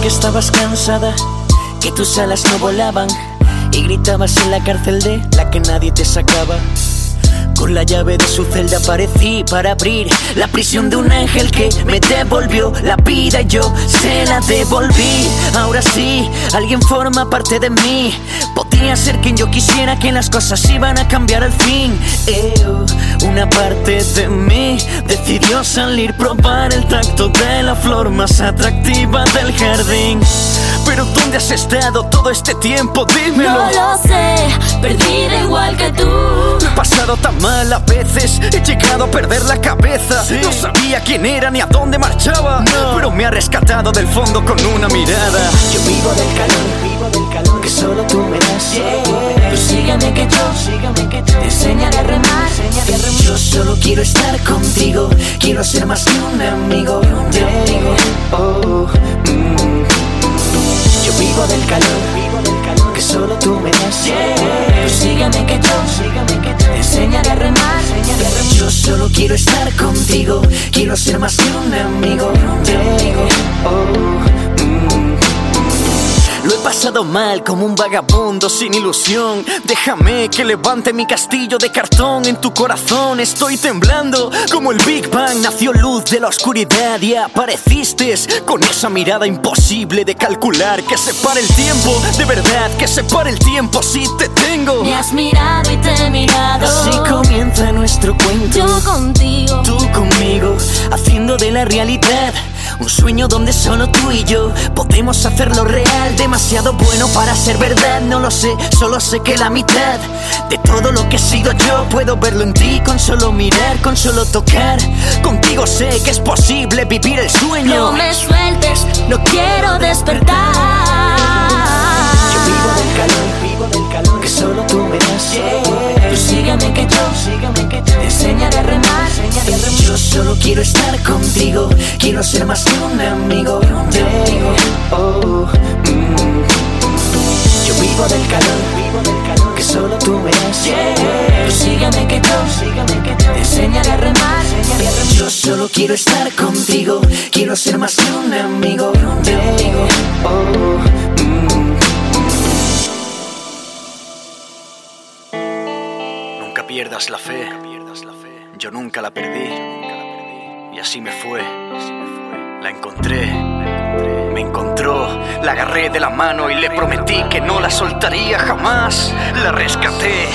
que estabas cansada, que tus alas no volaban y gritabas en la cárcel de la que nadie te sacaba. Con la llave de su celda aparecí para abrir la prisión de un ángel que me devolvió la vida y yo se la devolví. Ahora sí, alguien forma parte de mí. Podría ser quien yo quisiera que las cosas iban a cambiar al fin. Eo, una parte de mí decidió salir, probar el tacto de la flor más atractiva del jardín. Pero ¿dónde has estado todo este tiempo? Dímelo. No lo sé, perdida igual que tú. He pasado tan mal a veces, he llegado a perder la cabeza. No sabía quién era ni a dónde marchaba, pero me ha rescatado del fondo con una mirada. Yo vivo del calor, vivo del calor que quiero estar contigo, quiero ser más que un amigo. Oh, mm. Yo vivo del calor, vivo del calor que solo tú me das. Tú sígueme que yo, te enseñaré a remar. Yo solo quiero estar contigo, quiero ser más que un amigo. Oh. Mal como un vagabundo sin ilusión. Déjame que levante mi castillo de cartón en tu corazón. Estoy temblando como el Big Bang. Nació luz de la oscuridad y apareciste con esa mirada imposible de calcular que separa el tiempo. De verdad que separa el tiempo si te tengo. Me has mirado y te he mirado. Así comienza nuestro cuento. Yo contigo. Tú conmigo, haciendo de la realidad un sueño donde solo tú y yo podemos hacerlo real. Demasiado bueno para ser verdad, no lo sé, solo sé que la mitad de todo lo que he sido yo puedo verlo en ti con solo mirar, con solo tocar. Contigo sé que es posible vivir el sueño. No me sueltes, no quiero despertar. Ser más que un amigo. Yeah. Oh, mm. Yo vivo del calor, vivo del calor que solo tú me das. Tú sígueme que yo, sígueme que te enseñaré a remar. Yo solo quiero estar contigo, quiero ser más que un amigo. Yeah. Oh, mm. Nunca pierdas la fe. Yo nunca la perdí. Y así me fue. La encontré. Me encontró. La agarré de la mano y le prometí que no la soltaría jamás. La rescaté.